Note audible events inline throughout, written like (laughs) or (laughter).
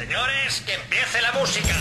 Señores, que empiece la música.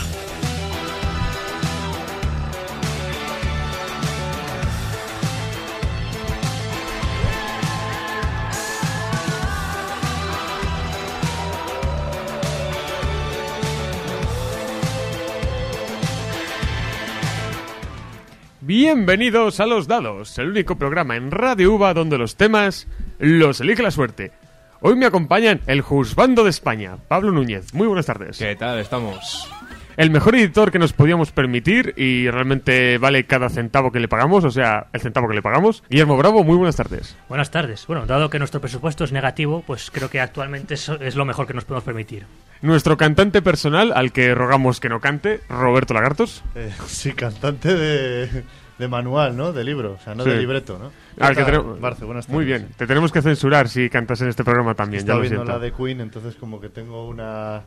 Bienvenidos a Los Dados, el único programa en Radio UVA donde los temas los elige la suerte. Hoy me acompañan el Juzbando de España, Pablo Núñez. Muy buenas tardes. ¿Qué tal? Estamos. El mejor editor que nos podíamos permitir y realmente vale cada centavo que le pagamos, o sea, el centavo que le pagamos. Guillermo Bravo, muy buenas tardes. Buenas tardes. Bueno, dado que nuestro presupuesto es negativo, pues creo que actualmente es, es lo mejor que nos podemos permitir. Nuestro cantante personal, al que rogamos que no cante, Roberto Lagartos. Eh, sí, cantante de, de manual, ¿no? De libro, o sea, no Sí. de libreto, ¿no? Al que Ah, tenemos- Barce, buenas tardes. Muy bien, te tenemos que censurar si cantas en este programa también, ya Estaba lo viendo siento. la de Queen, entonces como que tengo una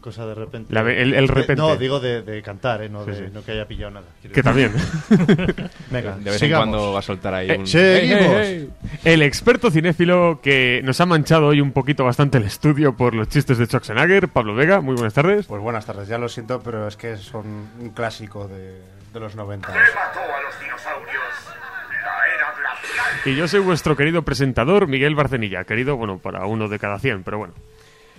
cosa de repente. La el- el De- repente. no, digo de, de cantar, ¿eh? No, Sí, de, sí. no que haya pillado nada. Que decir. también. (laughs) Venga, De vez sigamos. en cuando va a soltar ahí Eh, un... seguimos. El experto cinéfilo que nos ha manchado hoy un poquito bastante el estudio por los chistes de Schwarzenegger, Pablo Vega, muy buenas tardes. Pues buenas tardes, ya lo siento, pero es que son un clásico de, de los 90. ¿Qué mató a los dinosaurios? La era glacial. Y yo soy vuestro querido presentador, Miguel Barcenilla. Querido, bueno, para uno de cada 100, pero bueno.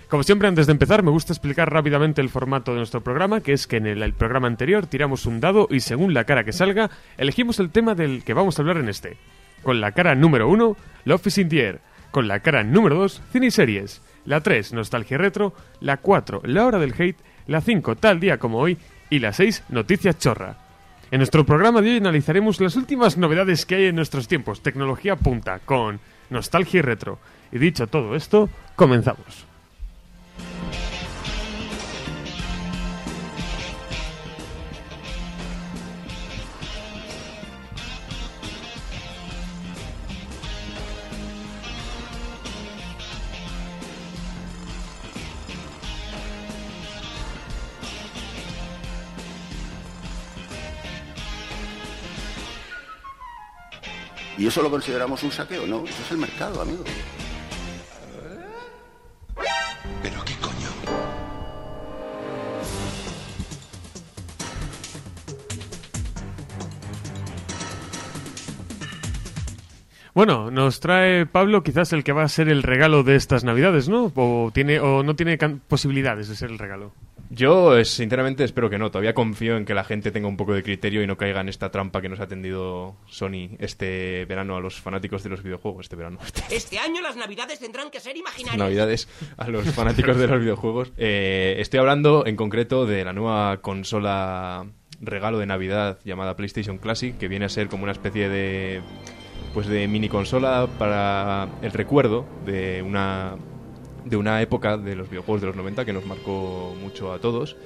Como siempre, antes de empezar, me gusta explicar rápidamente el formato de nuestro programa, que es que en el, el programa anterior tiramos un dado y según la cara que salga, elegimos el tema del que vamos a hablar en este. Con la cara número 1, Love is in the Air. Con la cara número 2, cine y series. La 3, nostalgia retro. La 4, la hora del hate. La 5, tal día como hoy. Y la 6, noticias chorra. En nuestro programa de hoy analizaremos las últimas novedades que hay en nuestros tiempos, tecnología punta, con nostalgia y retro. Y dicho todo esto, comenzamos. ¿Y eso lo consideramos un saqueo? No, eso es el mercado, amigo. ¿Pero qué coño? Bueno, nos trae Pablo quizás el que va a ser el regalo de estas navidades, ¿no? O, tiene, o no tiene posibilidades de ser el regalo. Yo, eh, sinceramente, espero que no. Todavía confío en que la gente tenga un poco de criterio y no caiga en esta trampa que nos ha tendido Sony este verano a los fanáticos de los videojuegos. Este verano, este (laughs) Este año las navidades tendrán que ser imaginarias. Navidades a los (laughs) fanáticos de los videojuegos. Eh, estoy hablando en concreto de la nueva consola regalo de Navidad llamada PlayStation Classic, que viene a ser como una especie de pues de mini consola para el recuerdo de una de una época de los videojuegos de los 90 que nos marcó mucho a todos.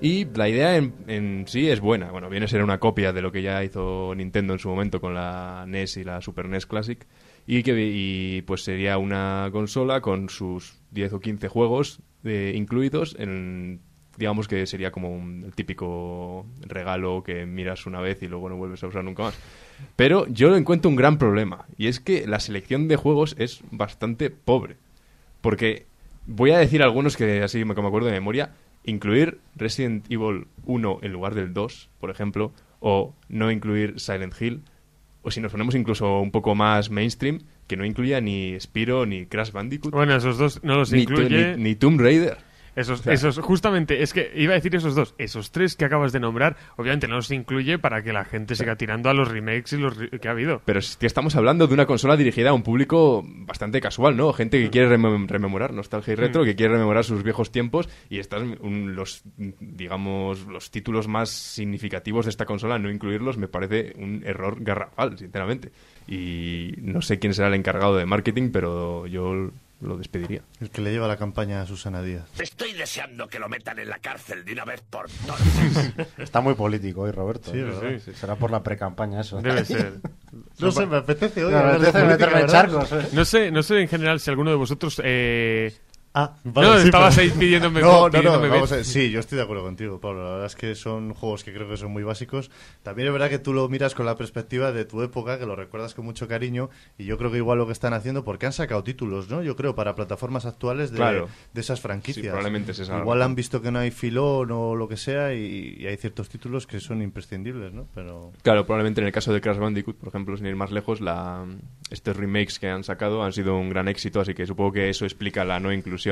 Y la idea en, en sí es buena. Bueno, viene a ser una copia de lo que ya hizo Nintendo en su momento con la NES y la Super NES Classic. Y que pues sería una consola con sus 10 o 15 juegos eh, incluidos en digamos que sería como un, típico regalo que miras una vez y luego no vuelves a usar nunca más. Pero yo lo encuentro un gran problema y es que la selección de juegos es bastante pobre. Porque voy a decir algunos que así me, que me acuerdo de memoria. Incluir Resident Evil 1 en lugar del 2, por ejemplo, o no incluir Silent Hill, o si nos ponemos incluso un poco más mainstream, que no incluya ni Spiro ni Crash Bandicoot, Bueno, esos dos no los ni, incluye. ni- ni Tomb Raider. Esos, sea- esos, justamente, es que iba a decir esos dos. Esos tres que acabas de nombrar, obviamente no los incluye para que la gente siga tirando a los remakes y los re- que ha habido. Pero es que estamos hablando de una consola dirigida a un público bastante casual, ¿no? Gente que quiere remem- rememorar nostalgia y retro, que quiere rememorar sus viejos tiempos y están un- los, digamos, los títulos más significativos de esta consola, no incluirlos, me parece un error garrafal, sinceramente. Y no sé quién será el encargado de marketing, pero yo lo despediría. El que le lleva la campaña a Susana Díaz. Estoy deseando que lo metan en la cárcel de una vez por todas. (laughs) Está muy político hoy, Roberto. Sí, ¿eh? ¿verdad? Será por la precampaña eso. Debe ser. (laughs) No sé, me apetece hoy No, me apetece meterme en charcos. ¿eh? No sé, no sé en general si alguno de vosotros eh, Ah, vale, No, sí, estabas pero- ahí pidiéndome (laughs) No, no, no, vamos a ver, Sí, yo estoy de acuerdo contigo, Pablo. La verdad es que son juegos que creo que son muy básicos. También es verdad que tú lo miras con la perspectiva de tu época, que lo recuerdas con mucho cariño. Y yo creo que igual lo que están haciendo, porque han sacado títulos, ¿no? Yo creo, para plataformas actuales de, Claro. de esas franquicias. Sí, probablemente es esa Igual han visto que no hay filón o lo que sea, y, y hay ciertos títulos que son imprescindibles, ¿no? Pero. Claro, probablemente en el caso de Crash Bandicoot, por ejemplo, sin ir más lejos, la, estos remakes que han sacado han sido un gran éxito, así que supongo que eso explica la no inclusión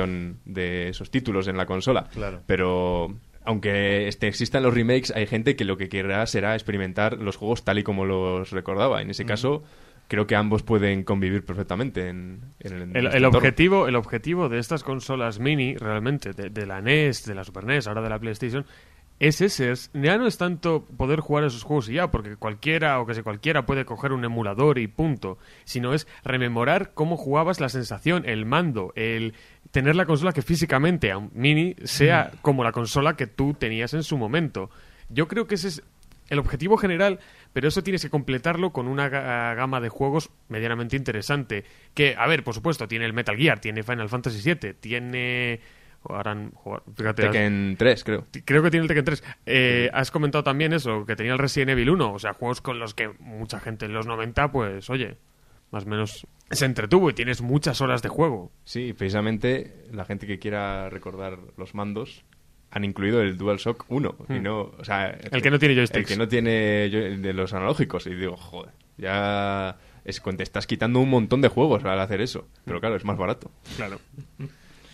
de esos títulos en la consola. Claro. Pero aunque este, existan los remakes, hay gente que lo que querrá será experimentar los juegos tal y como los recordaba. En ese caso, creo que ambos pueden convivir perfectamente en, en el, en El, el objetivo, el objetivo de estas consolas mini, realmente, de, de la NES, de la Super NES, ahora de la PlayStation, es ese. es- ya no es tanto poder jugar esos juegos y ya, porque cualquiera o que sea cualquiera puede coger un emulador y punto. Sino es rememorar cómo jugabas la sensación, el mando, el tener la consola que físicamente, aun mini, sea como la consola que tú tenías en su momento. Yo creo que ese es el objetivo general, pero eso tienes que completarlo con una ga- gama de juegos medianamente interesante. Que, a ver, por supuesto, tiene el Metal Gear, tiene Final Fantasy VII, tiene... Joder, fíjate, has- Tekken 3, creo. creo que tiene el Tekken 3. Eh, has comentado también eso, que tenía el Resident Evil 1, o sea, juegos con los que mucha gente en los 90, pues, oye, más o menos se entretuvo y tienes muchas horas de juego. Sí, precisamente la gente que quiera recordar los mandos han incluido el DualShock 1 y Hmm. no, o sea, El que no tiene joysticks. El que no tiene de los analógicos y digo, joder, ya es cuando te estás quitando un montón de juegos al hacer eso, pero claro, es más barato. Claro.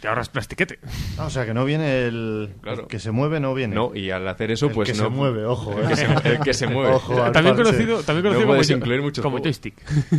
Te ahorras plastiquete. Ah, o sea, que no viene el. Claro. el que se mueve, no viene. No, y al hacer eso El pues que no se mueve, ojo. el eh. que se, el que se mueve. Ojo También conocido, también No conocido como, puedes jo- incluir muchos como juegos. joystick.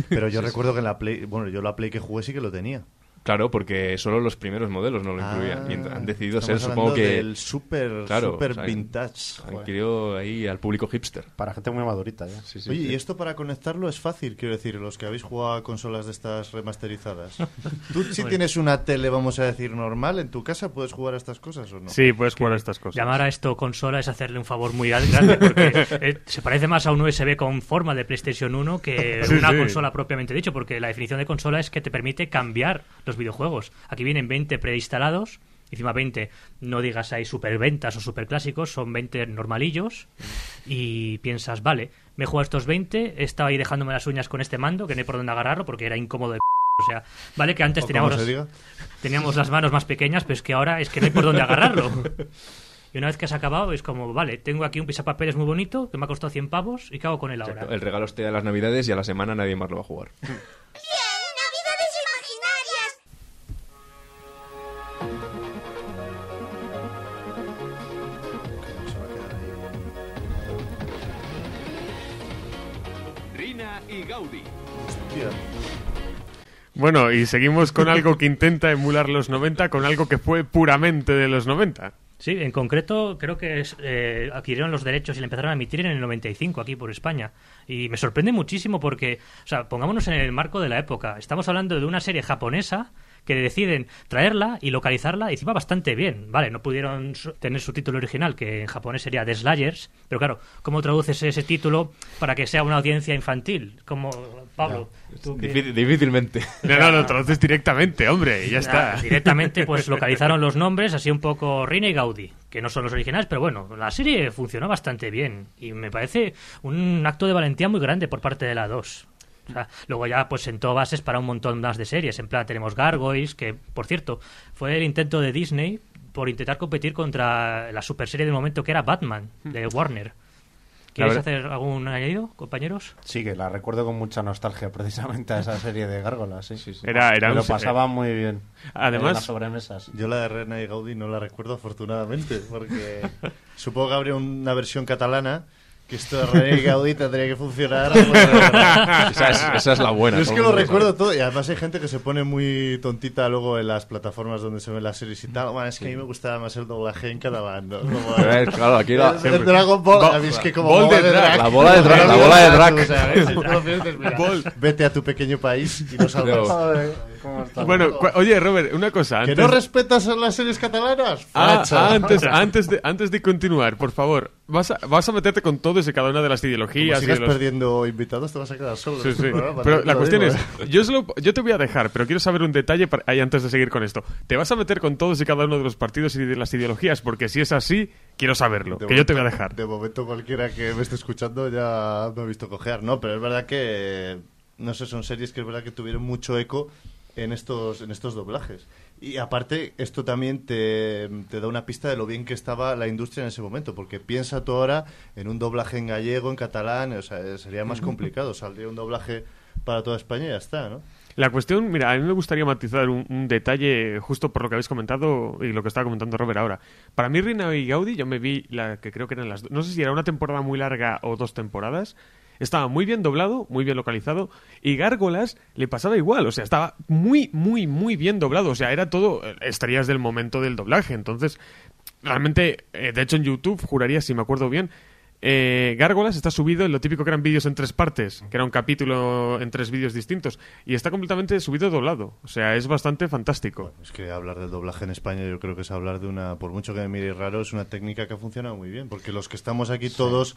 Pero yo recuerdo que en la Play. Bueno, yo la Play que jugué sí que lo tenía. Claro, porque solo los primeros modelos no lo incluían y Ah, han decidido ser, estamos supongo que del super, Claro, super o sea, vintage. han querido ahí al público hipster. Para gente muy madurita ya. Sí, sí. Oye, y esto para conectarlo es fácil, quiero decir, los que habéis jugado a consolas de estas remasterizadas. (laughs) ¿Tú si tienes una tele, vamos a decir, normal en tu casa, puedes jugar a estas cosas o no? Sí, puedes jugar a estas cosas. Llamar a esto consola es hacerle un favor muy grande porque (laughs) eh, se parece más a un USB con forma de PlayStation 1 que Sí, una sí. consola propiamente dicho, porque la definición de consola es que te permite cambiar los videojuegos. Aquí vienen 20 preinstalados, encima 20, no digas ahí superventas o superclásicos, son 20 normalillos y piensas, vale, me he jugado estos 20, he estado ahí dejándome las uñas con este mando, que no hay por dónde agarrarlo porque era incómodo de (laughs) o sea, vale que antes teníamos teníamos las manos más pequeñas, pero es que ahora es que no hay por dónde agarrarlo. (laughs) Y una vez que has acabado, es como, vale, tengo aquí un pisapapeles muy bonito que me ha costado 100 pavos y ¿qué hago con él ahora? Exacto, El regalo esté de las navidades y a la semana nadie más lo va a jugar. (laughs) Bueno, y seguimos con algo que intenta emular los 90, con algo que fue puramente de los 90. Sí, en concreto creo que es, eh, adquirieron los derechos y le empezaron a emitir en el 95 aquí por España. Y me sorprende muchísimo porque, o sea, pongámonos en el marco de la época. Estamos hablando de una serie japonesa que deciden traerla y localizarla y encima bastante bien. Vale, no pudieron tener su título original, que en japonés sería The Slayers, pero claro, ¿cómo traduces ese título para que sea una audiencia infantil? Como, Pablo, tú que- Difí- difícilmente. No, no, lo traduces directamente, hombre, y ya está. Directamente, pues (laughs) localizaron los nombres, así un poco Rina y Gaudi, que no son los originales, pero bueno, la serie funcionó bastante bien y me parece un acto de valentía muy grande por parte de la 2. O sea, luego ya pues sentó bases para un montón más de series. En plan, tenemos Gargoyles, que por cierto, fue el intento de Disney por intentar competir contra la super serie del momento que era Batman, de Warner. ¿Quieres hacer algún añadido, compañeros? Sí, que la recuerdo con mucha nostalgia precisamente a esa serie de gárgolas. Sí, sí, sí. Era- era Me lo pasaba muy bien. Además- en las sobremesas. Yo la de Rena y Gaudí no la recuerdo afortunadamente, porque (laughs) supongo que habría una versión catalana que esto de Rena y Gaudí tendría que funcionar. pues, (laughs) esa, es, esa es la buena. Yo es que lo recuerdo todo y además hay gente que se pone muy tontita luego en las plataformas donde se ven las series y tal. Bueno, es que a mí me gustaba más el doblaje en cada bando. Como- (laughs) claro, aquí la- El- el Dragon Ball, es que como Ball bola de drag, la bola de drag, la bola de drag. Vete a tu pequeño país y no (laughs) salgas. Bueno, oye, Robert, una cosa. ¿Que no respetas a las series catalanas? Ah, ah, antes, (laughs) antes, de, antes de continuar, por favor, vas a, vas a meterte con todos y cada una de las ideologías. y sigas los- perdiendo invitados, te vas a quedar solo. Sí, sí. (laughs) programa, Pero la cuestión digo, es, ¿eh? yo, solo, yo te voy a dejar, pero quiero saber un detalle para- ahí antes de seguir con esto. ¿Te vas a meter con todos y cada uno de los partidos y de las ideologías? Porque si es así, quiero saberlo, De que yo te voy a dejar. De momento cualquiera que me esté escuchando ya me ha visto cojear, ¿no? Pero es verdad que, no sé, son series que es verdad que tuvieron mucho eco en estos, en estos doblajes. Y aparte, esto también te, te da una pista de lo bien que estaba la industria en ese momento, porque piensa tú ahora en un doblaje en gallego, en catalán, o sea, sería más complicado, saldría un doblaje para toda España y ya está, ¿no? La cuestión, mira, a mí me gustaría matizar un, un detalle justo por lo que habéis comentado y lo que estaba comentando Robert ahora. Para mí, Rina y Gaudi, yo me vi la que creo que eran las... No sé si era una temporada muy larga o dos temporadas. Estaba muy bien doblado, muy bien localizado. Y Gárgolas le pasaba igual. O sea, estaba muy, muy, muy bien doblado. O sea, era todo eh, estrellas del momento del doblaje. Entonces, realmente, eh, de hecho en YouTube, juraría, si me acuerdo bien, eh, Gárgolas está subido en lo típico que eran vídeos en tres partes, que era un capítulo en tres vídeos distintos, y está completamente subido doblado. O sea, es bastante fantástico. Es que hablar del doblaje en España yo creo que es hablar de una, por mucho que me mire raro, es una técnica que ha funcionado muy bien, porque los que estamos aquí todos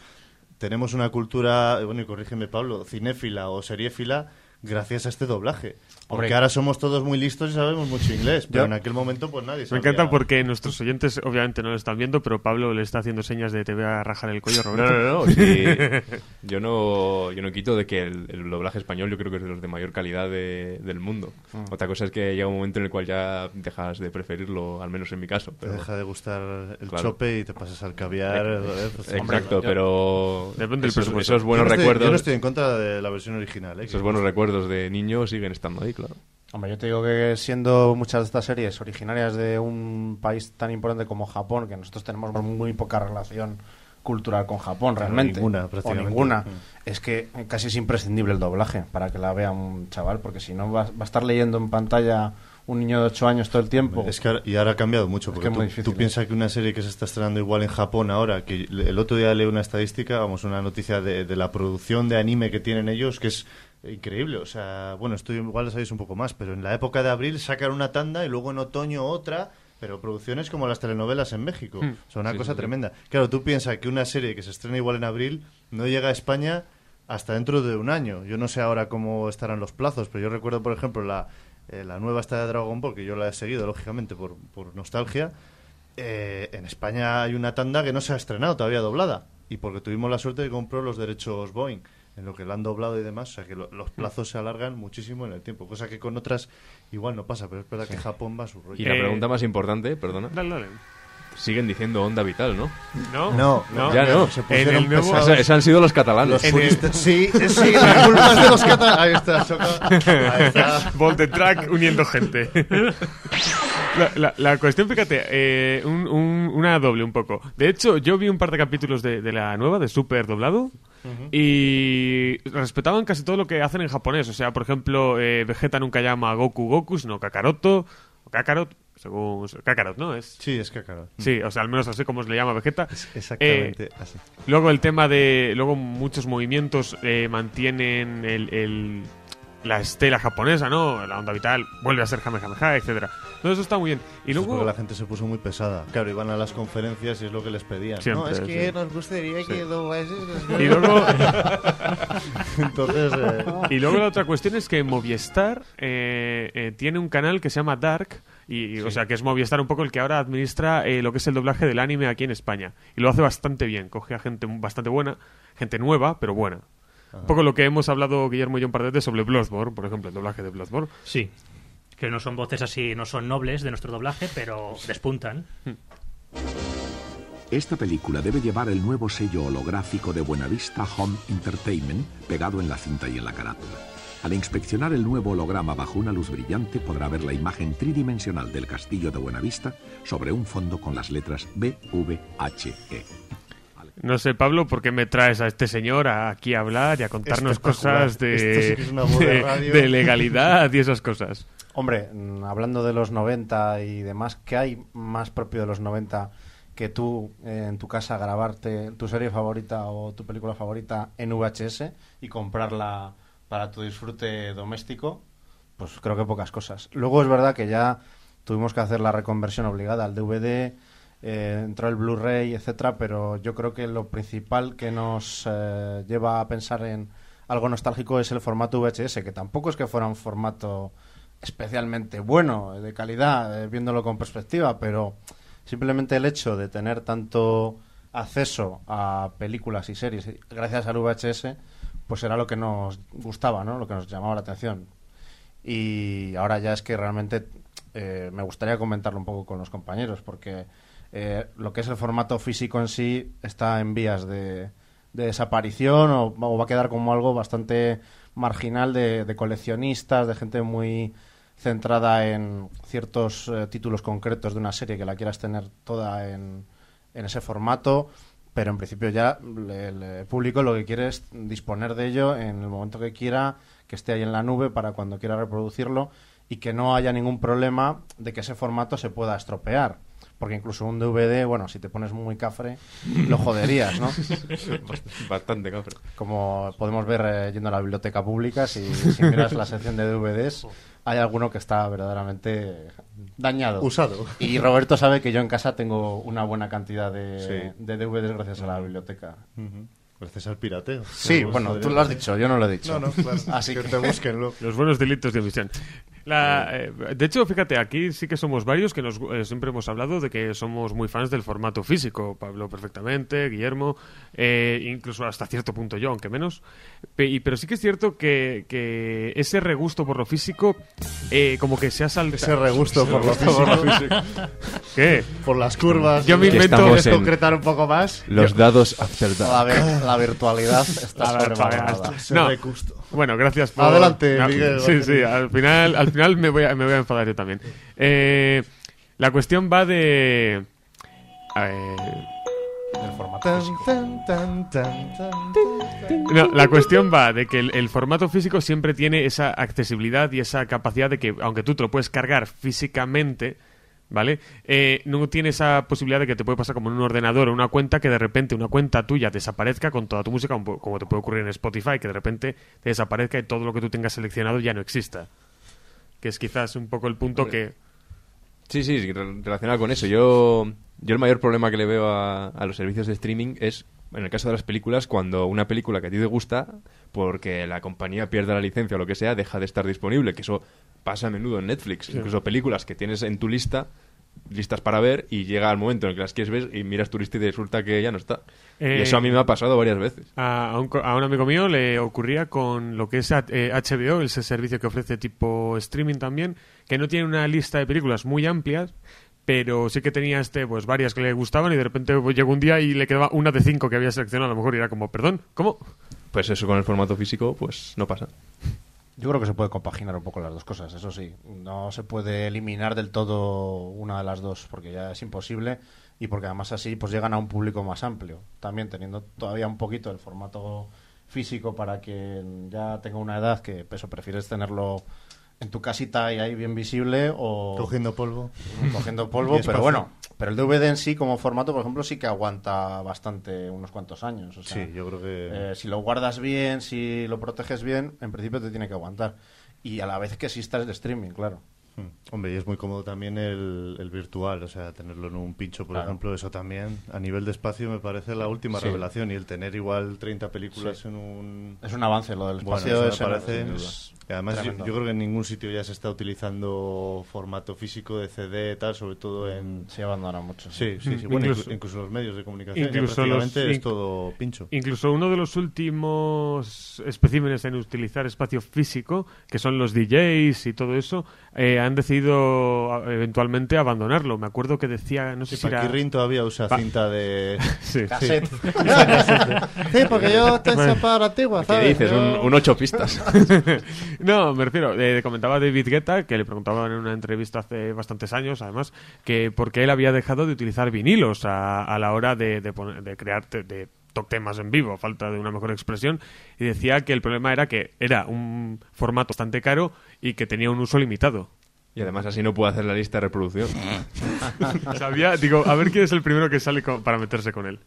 tenemos una cultura, bueno, y corrígeme Pablo, cinéfila o seriéfila gracias a este doblaje. Porque ahora somos todos muy listos y sabemos mucho inglés, pero en aquel momento pues nadie Me sabía. encanta porque nuestros oyentes obviamente no lo están viendo, pero Pablo le está haciendo señas de te voy a rajar el cuello, No, Roberto. no, no. sí. (laughs) Yo no, yo no quito de que el, el doblaje español yo creo que es de los de mayor calidad de- del mundo. Mm. Otra cosa es que llega un momento en el cual ya dejas de preferirlo, al menos en mi caso. Te deja de gustar el Claro. chope y te pasas al caviar. pues, Exacto, pero Depende del esos, presupuesto. esos buenos yo no estoy- recuerdos, Yo no estoy en contra de la versión original, ¿eh? esos buenos recuerdos de niño siguen estando ahí, claro. Hombre, yo te digo que siendo muchas de estas series originarias de un país tan importante como Japón, que nosotros tenemos muy poca relación cultural con Japón realmente, ninguna, o prácticamente. ninguna, Mm. es que casi es imprescindible el doblaje para que la vea un chaval, porque si no va, va a estar leyendo en pantalla un niño de 8 años todo el tiempo. Es que ahora- y ahora ha cambiado mucho, porque que es tú, difícil, tú ¿eh? piensas que una serie que se está estrenando igual en Japón ahora, que el otro día leí una estadística, vamos, una noticia de, de la producción de anime que tienen ellos, que es increíble. O sea, bueno, esto igual lo sabéis un poco más, pero en la época de abril sacan una tanda y luego en otoño otra, pero producciones como las telenovelas en México. O sea, una Sí, cosa sí, sí. tremenda. Claro, tú piensas que una serie que se estrena igual en abril no llega a España hasta dentro de un año. Yo no sé ahora cómo estarán los plazos, pero yo recuerdo, por ejemplo, la, eh, la nueva esta de Dragon Ball, que yo la he seguido, lógicamente, por, por nostalgia. Eh, en España hay una tanda que no se ha estrenado todavía doblada. Y porque tuvimos la suerte de comprar los derechos Boeing, en lo que la han doblado y demás. O sea que lo- los plazos se alargan muchísimo en el tiempo, cosa que con otras igual no pasa, pero es verdad que Japón va a su rollo. Y la Eh, pregunta más importante, perdona, Dale, dale. siguen diciendo onda vital, ¿no? No, No, no. Ya no. Se En el nuevo-. Esa- esos han sido los catalanes. Los puristas- (laughs) Sí, sí, la culpa es de los catalanes. Ahí está, Soca. Ahí está. Volt the track uniendo gente. (laughs) La, la- la cuestión, fíjate, eh, un- un- una doble un poco. De hecho, yo vi un par de capítulos de, de la nueva, de Super doblado, y respetaban casi todo lo que hacen en japonés. O sea, por ejemplo, eh, Vegeta nunca llama a Goku Goku, sino Kakaroto, o Kakarot, según... Kakarot, ¿no? Es... Sí, es claro. Sí, o sea, al menos así como se le llama a Vegeta. Exactamente Eh, así. Luego el tema de... Luego muchos movimientos eh, mantienen el, el- la estela japonesa, ¿no? La onda vital vuelve a ser Kamehameha, etcétera. Todo eso está muy bien. Y Supongo luego... que la gente se puso muy pesada. Claro, iban a las conferencias y es lo que les pedían. Siempre, no, es que sí. nos gustaría que doblases Y luego, (laughs) Entonces, eh, y luego la otra cuestión es que Movistar eh, eh, tiene un canal que se llama Dark, y, y, o sea que es Movistar un poco el que ahora administra eh, lo que es el doblaje del anime aquí en España. Y lo hace bastante bien, coge a gente bastante buena, gente nueva, pero buena. Un poco lo que hemos hablado Guillermo y yo un par de veces sobre Bloodborne, por ejemplo, el doblaje de Bloodborne. Sí. Que no son voces así, no son nobles de nuestro doblaje, pero despuntan. Esta película debe llevar el nuevo sello holográfico de Buenavista Home Entertainment pegado en la cinta y en la carátula. Al inspeccionar el nuevo holograma bajo una luz brillante podrá ver la imagen tridimensional del castillo de Buenavista sobre un fondo con las letras B, V, H, E. No sé, Pablo, ¿por qué me traes a este señor a- aquí a hablar y a contarnos cosas sí de legalidad y esas cosas? Hombre, mm, hablando de los 90 y demás, ¿qué hay más propio de los 90 que tú eh, en tu casa grabarte tu serie favorita o tu película favorita en VHS y comprarla para tu disfrute doméstico? pues creo que pocas cosas. Luego es verdad que ya tuvimos que hacer la reconversión obligada al DVD, eh, entró el Blu-ray, etcétera, pero yo creo que lo principal que nos eh, lleva a pensar en algo nostálgico es el formato VHS, que tampoco es que fuera un formato especialmente bueno, de calidad, eh, viéndolo con perspectiva, pero simplemente el hecho de tener tanto acceso a películas y series gracias al VHS, pues era lo que nos gustaba, ¿no? Lo que nos llamaba la atención. Y ahora ya es que realmente eh, me gustaría comentarlo un poco con los compañeros, porque eh, lo que es el formato físico en sí está en vías de, de desaparición o, va a quedar como algo bastante marginal de, de coleccionistas, de gente muy centrada en ciertos eh, títulos concretos de una serie que la quieras tener toda en, en ese formato, pero en principio ya le- el público lo que quiere es disponer de ello en el momento que quiera, que esté ahí en la nube para cuando quiera reproducirlo y que no haya ningún problema de que ese formato se pueda estropear. Porque incluso un DVD, bueno, si te pones muy cafre, lo joderías, ¿no? (laughs) Bastante cafre. Como podemos ver eh, yendo a la biblioteca pública, si, si miras la sección de DVDs, hay alguno que está verdaderamente dañado. Usado. Y Roberto sabe que yo en casa tengo una buena cantidad de, Sí. de DVDs gracias a la biblioteca. Gracias al pirateo. Sí, bueno, tú lo has dicho, yo no lo he dicho. No, no, claro. Así que que- te búsquenlo. Los buenos delitos de omisión. La, eh, de hecho, fíjate, aquí sí que somos varios que nos, eh, siempre hemos hablado de que somos muy fans del formato físico. Pablo perfectamente, Guillermo, eh, incluso hasta cierto punto yo, aunque menos. Pe- y- pero sí que es cierto que, que ese regusto por lo físico, eh, como que se ha saltado. Ese regusto por lo físico. ¿Qué? Por las curvas. Yo me invento. estamos ¿Quieres en- concretar un poco más? Los dados After La, Dark. vir- la virtualidad (laughs) está A ver, sobrevalorada. paga, Ese No. Bueno, gracias por... Adelante, Ah, Miguel. Sí, sí, al final, al final me, voy a, me voy a enfadar yo también. Eh, la cuestión va de... eh, Del formato físico. no, la cuestión va de que el, el formato físico siempre tiene esa accesibilidad y esa capacidad de que, aunque tú te lo puedes cargar físicamente, ¿vale? Eh, no tiene esa posibilidad de que te puede pasar como en un ordenador o una cuenta que de repente una cuenta tuya desaparezca con toda tu música, como te puede ocurrir en Spotify, que de repente te desaparezca y todo lo que tú tengas seleccionado ya no exista. Que es quizás un poco el punto Hombre. que... Sí, sí, sí, re- relacionado con eso. Yo, yo el mayor problema que le veo a, a los servicios de streaming es, en el caso de las películas, cuando una película que a ti te gusta, porque la compañía pierde la licencia o lo que sea, deja de estar disponible, que eso pasa a menudo en Netflix. Incluso películas que tienes en tu lista, listas para ver, y llega el momento en el que las quieres ver y miras tu lista y resulta que ya no está. Eh, y eso a mí me ha pasado varias veces. A, un, co- a un amigo mío le ocurría con lo que es eh, HBO, ese servicio que ofrece tipo streaming también, que no tiene una lista de películas muy amplias, pero sí que tenía este pues varias que le gustaban y de repente pues, llegó un día y le quedaba una de cinco que había seleccionado a lo mejor y era como, perdón, ¿cómo? Pues eso con el formato físico, pues no pasa. Yo creo que se puede compaginar un poco las dos cosas, eso sí. No se puede eliminar del todo una de las dos, porque ya es imposible y porque además así pues llegan a un público más amplio. También teniendo todavía un poquito el formato físico para quien ya tenga una edad que eso prefieres tenerlo en tu casita y ahí bien visible o Cogiendo polvo. cogiendo (laughs) polvo, pero bueno, pero el DVD en sí como formato, por ejemplo, sí que aguanta bastante unos cuantos años. O sea, Sí, yo creo que. eh, si lo guardas bien, si lo proteges bien, en principio te tiene que aguantar. Y a la vez que exista el streaming, claro. Hmm. Hombre, y es muy cómodo también el, el virtual, o sea, tenerlo en un pincho, por Claro. ejemplo, eso también, a nivel de espacio, me parece la última Sí. revelación. Y el tener igual 30 películas Sí. en un. Es un avance lo del Bueno, espacio. eso me parece. es- además, yo, creo que en ningún sitio ya se está utilizando formato físico de CD, tal, sobre todo en. Sí, abandona mucho. Sí, sí, sí. Mm, Bueno, incluso- los medios de comunicación. incluso los- prácticamente es inc- todo pincho. Incluso uno de los últimos especímenes en utilizar espacio físico, que son los DJs y todo eso, eh, han decidido eventualmente abandonarlo. Me acuerdo que decía, no sé Sí, si era... Todavía usa Pa- cinta de. (laughs) Sí. (laughs) Cassette. sí, porque yo te Bueno. para antigua, ¿Qué ¿sabes? dices? Yo- Un, un ocho pistas. (laughs) (laughs) no, me refiero, eh, comentaba David Guetta, que le preguntaban en una entrevista hace bastantes años, además, que por qué él había dejado de utilizar vinilos a, a la hora de, de, poner- de crear de temas en vivo, a falta de una mejor expresión, y decía que el problema era que era un formato bastante caro y que tenía un uso limitado. Y además así no puedo hacer la lista de reproducción. (laughs) Sabía, digo, a ver quién es el primero que sale con- para meterse con él.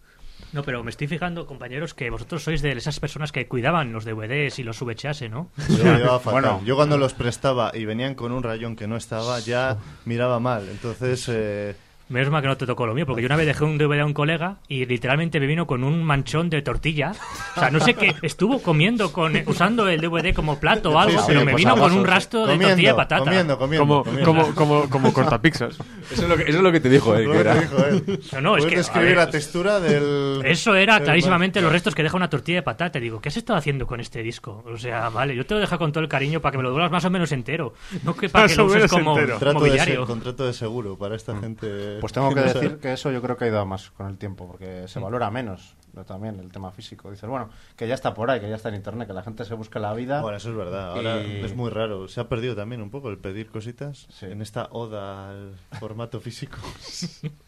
No, pero me estoy fijando, compañeros, que vosotros sois de esas personas que cuidaban los DVDs y los VHS, ¿no? Yo, (laughs) fatal. Bueno. Yo cuando los prestaba y venían con un rayón que no estaba, ya miraba mal. Entonces, (laughs) eh, Menos mal que no te tocó lo mío, porque yo una vez dejé un DVD a un colega y literalmente me vino con un manchón de tortilla. (laughs) O sea, no sé qué, estuvo comiendo, con usando el DVD como plato o algo, Sí, sí, pero me pues vino con un rastro de Comiendo, tortilla de patata. Comiendo, comiendo. Como, comiendo. como, como, como cortapizzas. (laughs) Eso es lo que, eso es lo que te dijo, eh, Lo que era. dijo él. No, no, es que, describir ver, la textura del... Eso era del clarísimamente los restos que deja una tortilla de patata. Digo, ¿qué has estado haciendo con este disco? O sea, vale, yo te lo dejo con todo el cariño para que me lo devuelvas más o menos entero. No que para Más que lo uses como. Contrato de, contrato de seguro para esta gente. Pues tengo que decir que eso yo creo que ha ido a más con el tiempo, porque se valora menos también el tema físico. Dices, bueno, que ya está por ahí, que ya está en internet, que la gente se busca la vida. Bueno, eso es verdad. Ahora Y- es muy raro. Se ha perdido también un poco el pedir cositas Sí. en esta oda al formato físico. (laughs)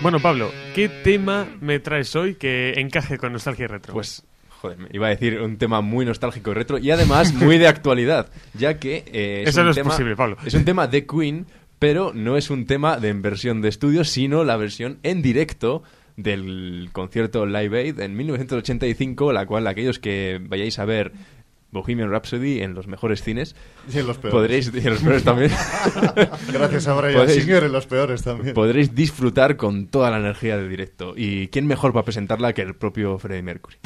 Bueno, Pablo, ¿qué tema me traes hoy que encaje con Nostalgia y Retro? Pues, joder, me iba a decir un tema muy nostálgico y retro y además muy de actualidad, ya que eh, es Eso un no es tema- posible, Pablo. Es un tema de Queen, pero no es un tema de en versión de estudio, sino la versión en directo del concierto Live Aid en 1985, la cual aquellos que vayáis a ver Bohemian Rhapsody en los mejores cines Y en los peores. podréis y en los peores también (laughs) Gracias a Brian Podéis- Singer en los peores también. podréis disfrutar con toda la energía del directo y quién mejor para presentarla que el propio Freddie Mercury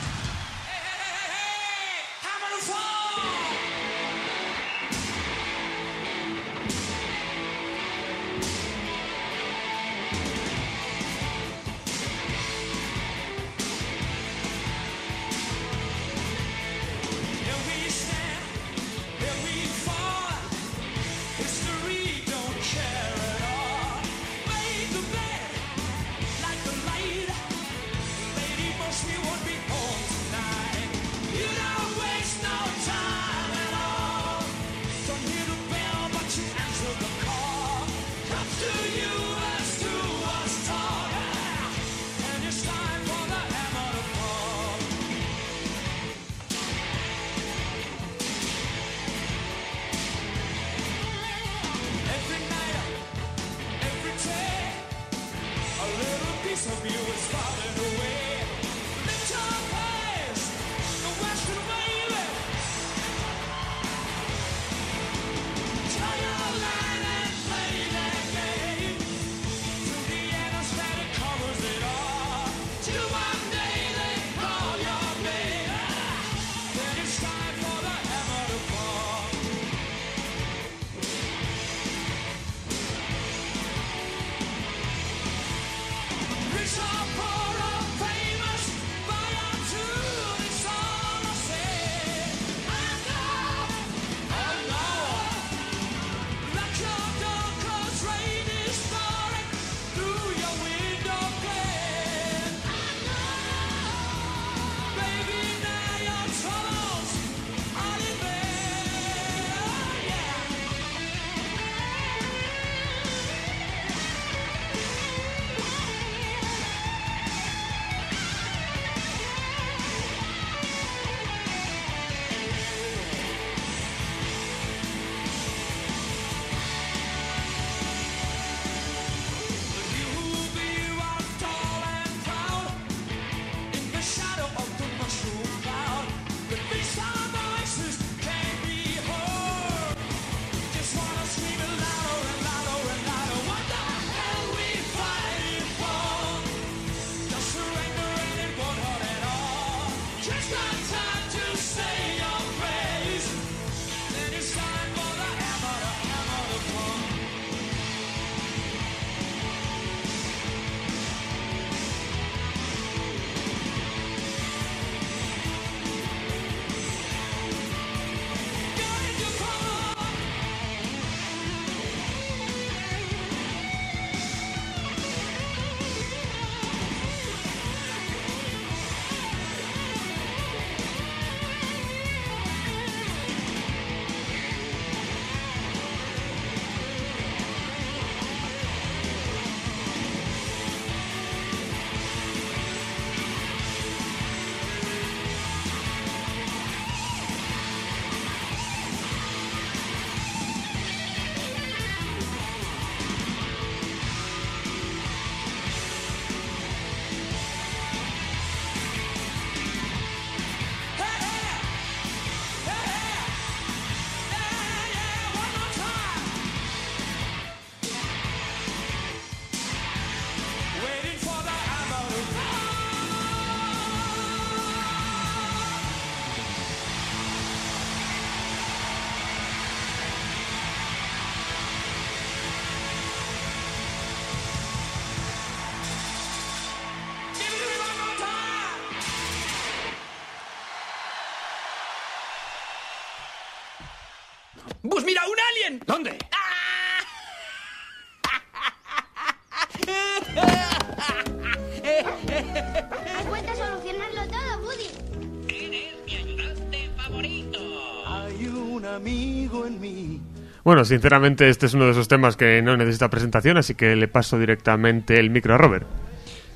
sinceramente este es uno de esos temas que no necesita presentación, así que le paso directamente el micro a Robert.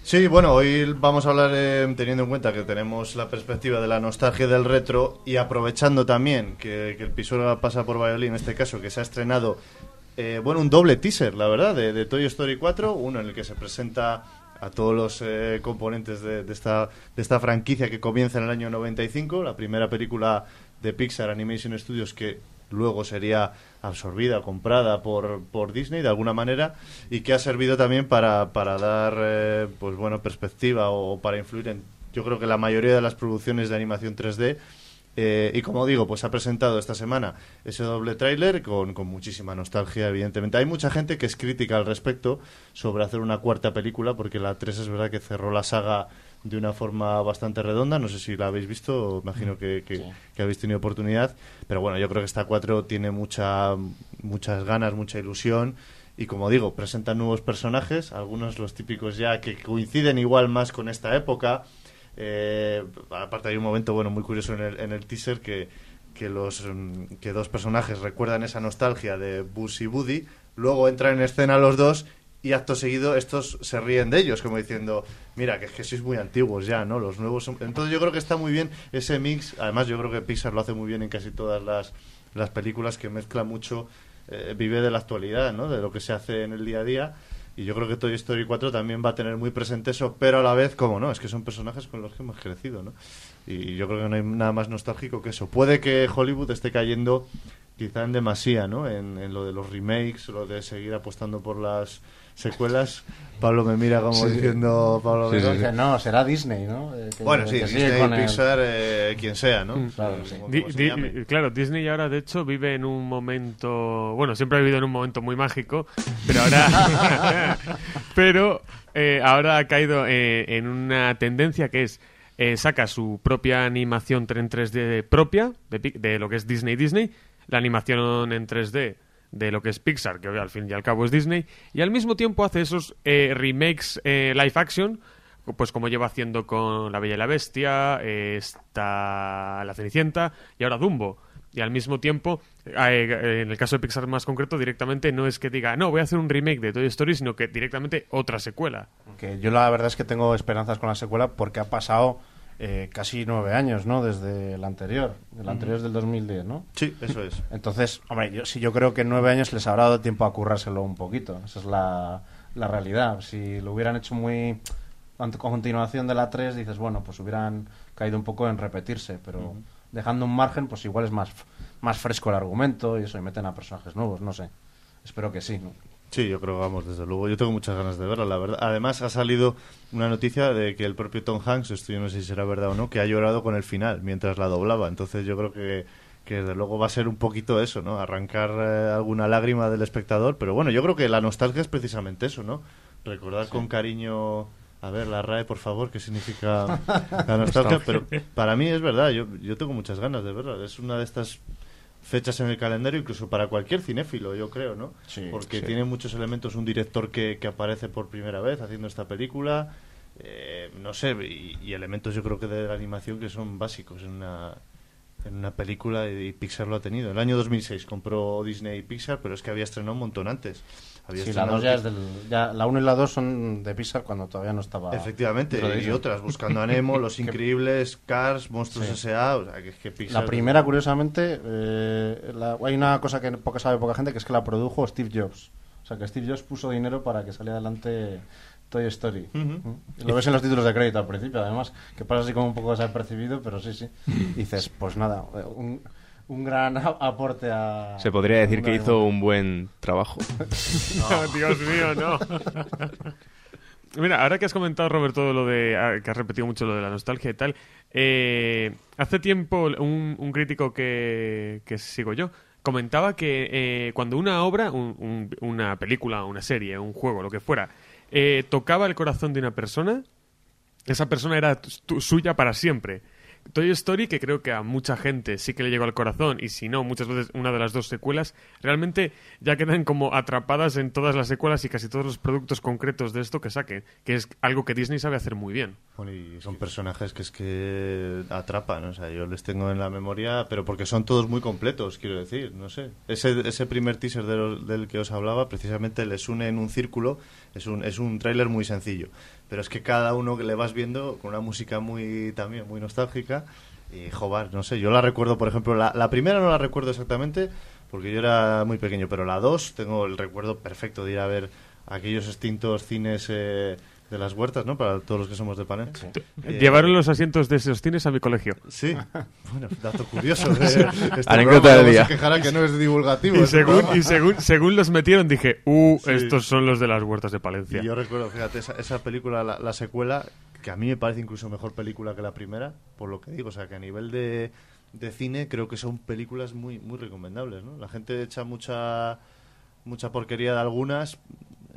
Sí, bueno, hoy vamos a hablar eh, teniendo en cuenta que tenemos la perspectiva de la nostalgia del retro y aprovechando también que, el Pisuerga pasa por Valladolid, en este caso, que se ha estrenado, eh, bueno, un doble teaser, la verdad, de, de Toy Story 4, uno en el que se presenta a todos los eh, componentes de, de esta, de esta franquicia que comienza en el año 95, la primera película de Pixar Animation Studios que luego sería absorbida, comprada por, por Disney de alguna manera y que ha servido también para, para dar eh, pues bueno perspectiva o, para influir en yo creo que la mayoría de las producciones de animación 3D eh, y como digo, pues ha presentado esta semana ese doble tráiler con, con muchísima nostalgia, evidentemente. Hay mucha gente que es crítica al respecto sobre hacer una cuarta película, porque la 3 es verdad que cerró la saga de una forma bastante redonda. No sé si la habéis visto, imagino que, que, que habéis tenido oportunidad. Pero bueno, yo creo que esta 4 tiene mucha, muchas ganas, mucha ilusión. Y como digo, presentan nuevos personajes, algunos los típicos ya que coinciden igual más con esta época. Eh, aparte hay un momento bueno muy curioso en el, en el teaser que, que los mm, que dos personajes recuerdan esa nostalgia de Buzz y Woody, luego entran en escena los dos y acto seguido estos se ríen de ellos como diciendo mira que es que sois muy antiguos ya no los nuevos son... entonces yo creo que está muy bien ese mix además yo creo que Pixar lo hace muy bien en casi todas las, las películas que mezcla mucho eh, vive de la actualidad no de lo que se hace en el día a día y yo creo que Toy Story 4 también va a tener muy presente eso, pero a la vez, como no, es que son personajes con los que hemos crecido, ¿no? Y yo creo que no hay nada más nostálgico que eso. Puede que Hollywood esté cayendo quizá en demasía, ¿no? En, en lo de los remakes, lo de seguir apostando por las secuelas. Pablo me mira como Sí. diciendo... Pablo Sí, me- sí, sí. No, será Disney, ¿no? Eh, que- Bueno, sí, Disney, con el- Pixar, eh, quien sea, ¿no? Claro, sí. Como- Di- di- claro, Disney ahora de hecho vive en un momento, bueno, siempre ha vivido en un momento muy mágico, pero ahora, (laughs) (laughs) pero eh, ahora ha caído eh, en una tendencia que es eh, saca su propia animación en 3D propia de, de lo que es Disney Disney, la animación en 3D de lo que es Pixar, que al fin y al cabo es Disney, y al mismo tiempo hace esos eh, remakes eh, live action pues como lleva haciendo con La Bella y la Bestia, está La Cenicienta y ahora Dumbo. Y al mismo tiempo, eh, eh, en el caso de Pixar más concreto, directamente no es que diga, no, voy a hacer un remake de Toy Story, sino que directamente otra secuela. Que yo la verdad es que tengo esperanzas con la secuela porque ha pasado eh, casi nueve años, ¿no? Desde el anterior. El anterior es del 2010, ¿no? Sí, eso es. Entonces, hombre, yo, sí, yo creo que en nueve años les habrá dado tiempo a currárselo un poquito. Esa es la, la realidad. Si lo hubieran hecho muy a continuación de la 3, dices, bueno, pues hubieran caído un poco en repetirse, pero dejando un margen, pues igual es más, más fresco el argumento y eso, y meten a personajes nuevos, no sé. Espero que sí, ¿no? Sí, yo creo, vamos, desde luego. Yo tengo muchas ganas de verla, la verdad. Además, ha salido una noticia de que el propio Tom Hanks, esto yo no sé si será verdad o no, que ha llorado con el final mientras la doblaba. Entonces, yo creo que, que desde luego va a ser un poquito eso, ¿no? Arrancar eh, alguna lágrima del espectador. Pero bueno, yo creo que la nostalgia es precisamente eso, ¿no? Recordar con cariño. A ver, la RAE, por favor, qué significa (laughs) la nostalgia. Pero para mí es verdad, yo, yo tengo muchas ganas de verla. Es una de estas fechas en el calendario, incluso para cualquier cinéfilo, yo creo, ¿no? Sí, Porque sí. tiene muchos elementos, un director que, que aparece por primera vez haciendo esta película, eh, no sé, y, y elementos yo creo que de la animación que son básicos en una, en una película y, Pixar lo ha tenido. En el año 2006 compró Disney Pixar, pero es que había estrenado un montón antes. Había Sí, la estrenado 2 ya es del, ya, la 1 y la 2 son de Pixar cuando todavía no estaba... Efectivamente, y otras, Buscando a (laughs) Nemo, Los Increíbles, Cars, Monstruos Sí. S.A., o sea, que que Pixar... La primera, curiosamente, eh, la- hay una cosa que poca sabe poca gente, que es que la produjo Steve Jobs. O sea, que Steve Jobs puso dinero para que saliera adelante Toy Story. ¿Mm? Lo ves en los títulos de crédito al principio, además, que pasa así como un poco desapercibido, pero sí, sí. (laughs) Y dices, pues nada, eh, un, un gran a- aporte a... Se podría decir que hizo un buen trabajo. (laughs) No, Dios mío, no. Mira, ahora que has comentado, Robert, todo lo de. ah, que has repetido mucho lo de la nostalgia y tal. eh, hace tiempo, un, un crítico que, que sigo yo comentaba que eh, cuando una obra, un- un- una película, una serie, un juego, lo que fuera, eh, tocaba el corazón de una persona, esa persona era suya para siempre. Toy Story, que creo que a mucha gente sí que le llegó al corazón, y si no, muchas veces una de las dos secuelas, realmente ya quedan como atrapadas en todas las secuelas y casi todos los productos concretos de esto que saquen, que es algo que Disney sabe hacer muy bien. Bueno, y son personajes que es que atrapan, o sea, yo les tengo en la memoria, pero porque son todos muy completos, quiero decir, no sé. Ese, ese primer teaser del que os hablaba, precisamente les une en un círculo, es un, es un tráiler muy sencillo, pero es que cada uno que le vas viendo con una música muy también muy nostálgica. Y joder, no sé, yo la recuerdo, por ejemplo, la, la primera no la recuerdo exactamente porque yo era muy pequeño, pero la dos tengo el recuerdo perfecto de ir a ver aquellos extintos cines eh, de las huertas, ¿no? Para todos los que somos de panel. Eh, Llevaron los asientos de esos cines a mi colegio. Sí, (laughs) bueno, dato curioso. (laughs) de este Anécdota del día. Se que no es divulgativo. Y este según, y según, según los metieron dije, uh, Sí. estos son los de las huertas de Palencia. Y yo recuerdo, fíjate, esa, esa película, la, la secuela, que a mí me parece incluso mejor película que la primera, por lo que digo, o sea, que a nivel de, de cine creo que son películas muy muy recomendables, ¿no? La gente echa mucha mucha porquería de algunas,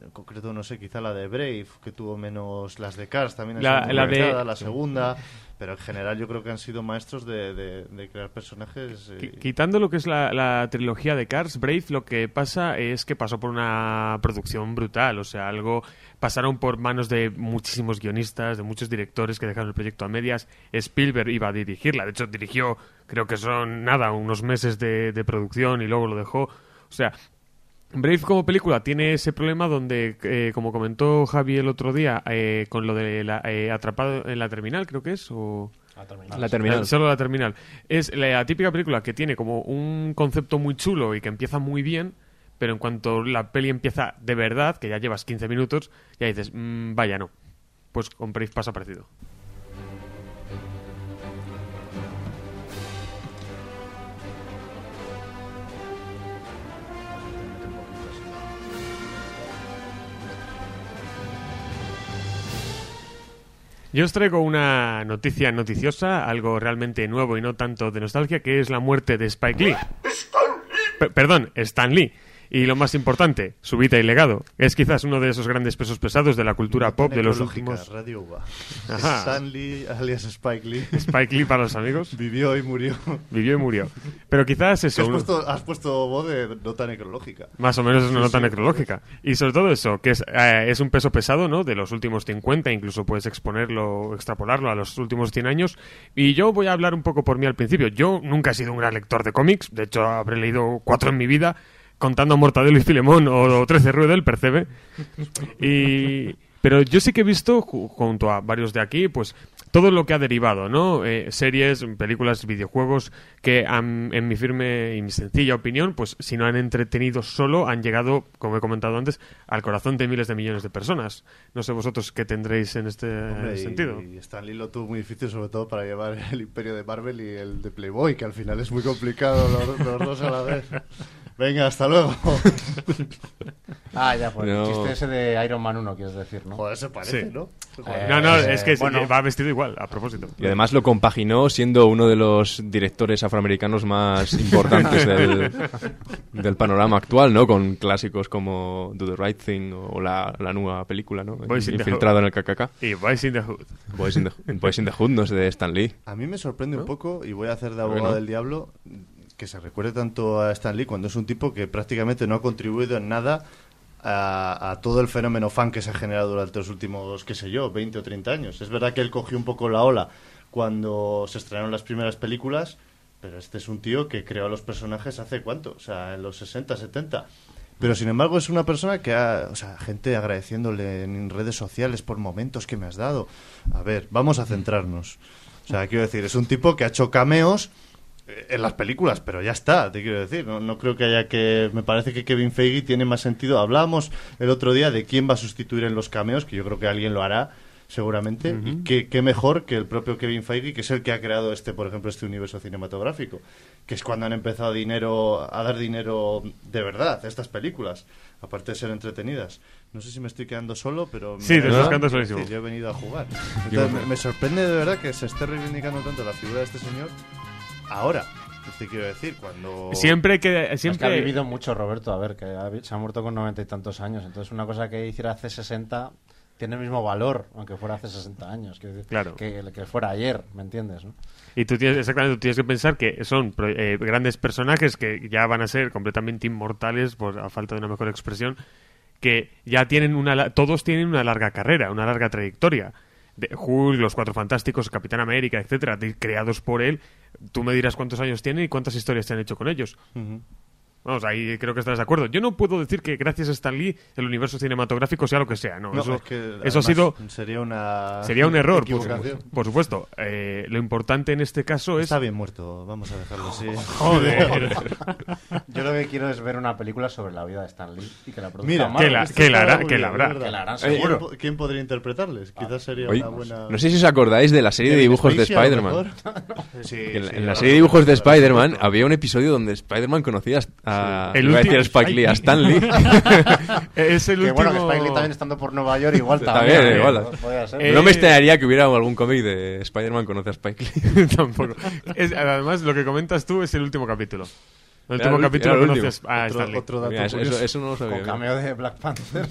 en concreto, no sé, quizá la de Brave, que tuvo menos las de Cars, también La- la de- la segunda, pero en general yo creo que han sido maestros de, de- de crear personajes. eh, Qui- Quitando lo que es la, la trilogía de Cars, Brave, lo que pasa es que pasó por una producción brutal. O sea, algo. Pasaron por manos de muchísimos guionistas, de muchos directores que dejaron el proyecto a medias. Spielberg iba a dirigirla. De hecho, dirigió, creo que son nada, unos meses de, de producción y luego lo dejó. O sea. Brave como película tiene ese problema donde, eh, como comentó Javi el otro día, eh, con lo de la, eh, atrapado en la terminal, creo que es, o... La terminal. Eh, Solo la terminal. Es la típica película que tiene como un concepto muy chulo y que empieza muy bien, pero en cuanto la peli empieza de verdad, que ya llevas 15 minutos, ya dices, "Mm, vaya, no. Pues con Brave pasa parecido. Yo os traigo una noticia noticiosa, algo realmente nuevo y no tanto de nostalgia, que es la muerte de Spike Lee. Pe- perdón, Stan Lee. Y lo más importante, su vida y legado. Es quizás uno de esos grandes pesos pesados de la cultura pop de los últimos... Radio Uva. Ajá. Stan Lee, alias Spike Lee, Spike Lee para los amigos. vivió y murió. Vivió y murió. Pero quizás eso... Has puesto, has puesto voz de nota necrológica. Más o menos es una Sí, nota sí. necrológica. Y sobre todo eso, que es, eh, es un peso pesado, ¿no? De los últimos 50, incluso puedes exponerlo, extrapolarlo a los últimos 100 años. Y yo voy a hablar un poco por mí al principio. Yo nunca he sido un gran lector de cómics, de hecho habré leído cuatro en mi vida, contando Mortadelo y Filemón o, 13 Rueda del Percebe. Y... Pero yo sí que he visto, ju- junto a varios de aquí, pues todo lo que ha derivado, ¿no? Eh, series, películas, videojuegos que han- en mi firme y mi sencilla opinión, pues si no han entretenido solo, han llegado, como he comentado antes, al corazón de miles de millones de personas. No sé vosotros qué tendréis en este Hombre, y- sentido. Y Stan Lee lo tuvo muy difícil, sobre todo para llevar el imperio de Marvel y el de Playboy, que al final es muy complicado los, los dos a la vez. Venga, hasta luego. (laughs) Ah, ya, pues No. el chiste ese de Iron Man 1, quieres decir, ¿no? Joder, se parece, Sí. ¿no? Eh, no, no, eh, es que bueno. va vestido igual, a propósito. Y además lo compaginó siendo uno de los directores afroamericanos más importantes del, del panorama actual, ¿no? Con clásicos como Do the Right Thing o la, la nueva película, ¿no? Boys in the Infiltrado en el KKK. Y Boys in the Hood. Boys in the, Boys in the Hood, no es de Stan Lee. A mí me sorprende un poco, y voy a hacer de abogado no. del diablo, que se recuerde tanto a Stan Lee cuando es un tipo que prácticamente no ha contribuido en nada a, a todo el fenómeno fan que se ha generado durante los últimos, qué sé yo, 20 o 30 años. Es verdad que él cogió un poco la ola cuando se estrenaron las primeras películas, pero este es un tío que creó a los personajes hace cuánto, o sea, en los 60, 70. Pero sin embargo es una persona que ha, o sea, gente agradeciéndole en redes sociales por momentos que me has dado. A ver, vamos a centrarnos. O sea, quiero decir, es un tipo que ha hecho cameos eh, en las películas, pero ya está, te quiero decir. No, no creo que haya que. Me parece que Kevin Feige tiene más sentido. Hablábamos el otro día de quién va a sustituir en los cameos, que yo creo que alguien lo hará, seguramente. Y qué, qué mejor que el propio Kevin Feige, que es el que ha creado este, por ejemplo, este universo cinematográfico. Que es cuando han empezado dinero a dar dinero de verdad a estas películas, aparte de ser entretenidas. No sé si me estoy quedando solo, pero. Sí, me- te estás quedando solísimo. Sí, yo he venido a jugar. Entonces, me, me sorprende de verdad que se esté reivindicando tanto la figura de este señor ahora. Te quiero decir, cuando. Siempre que... Es que ha Siempre... vivido mucho Roberto, a ver, que ha se ha muerto con noventa y tantos años. Entonces, una cosa que hiciera hace 60 tiene el mismo valor, aunque fuera hace 60 años, que, Claro. que, que fuera ayer, ¿me entiendes? ¿no? Y tú tienes, exactamente, tú tienes que pensar que son eh, grandes personajes que ya van a ser completamente inmortales, por a falta de una mejor expresión, que ya tienen una, todos tienen una larga carrera, una larga trayectoria. De Hulk, los Cuatro Fantásticos, Capitán América, etcétera, de- creados por él. Tú me dirás cuántos años tienen y cuántas historias te han hecho con ellos. Vamos, ahí creo que estarás de acuerdo. Yo no puedo decir que gracias a Stan Lee el universo cinematográfico sea lo que sea, ¿no? No, eso es que eso ha sido sería una sería un error, por supuesto. Por supuesto. Eh, lo importante en este caso es Está bien muerto, vamos a dejarlo así. (laughs) Joder. (laughs) Yo lo que quiero es ver una película sobre la vida de Stan Lee y que la produzca Mira, que la- que la hará- que la habrá. Que la harán ¿Quién seguro. po- ¿Quién podría interpretarles? Quizás sería Oye, una buena... no sé si os acordáis de la serie de dibujos de Spider-Man. (laughs) Sí, en, sí, en la ahora serie de dibujos de Spider-Man había un episodio donde Spider-Man conocía a, El iba a decir último- a Spike Lee, a Stan Lee. (laughs) es el Que último bueno, que Spike Lee también estando por Nueva York igual Está también. bien, ¿eh? igual. Eh, no me extrañaría que hubiera algún cómic de Spider-Man conoce a Spike Lee. (laughs) Tampoco. Es- además, lo que comentas tú es el último capítulo. El último el capítulo el conoces a Otro, Stan Lee. otro dato Mira, eso, eso- eso no lo sabía. Con cameo de Black Panther.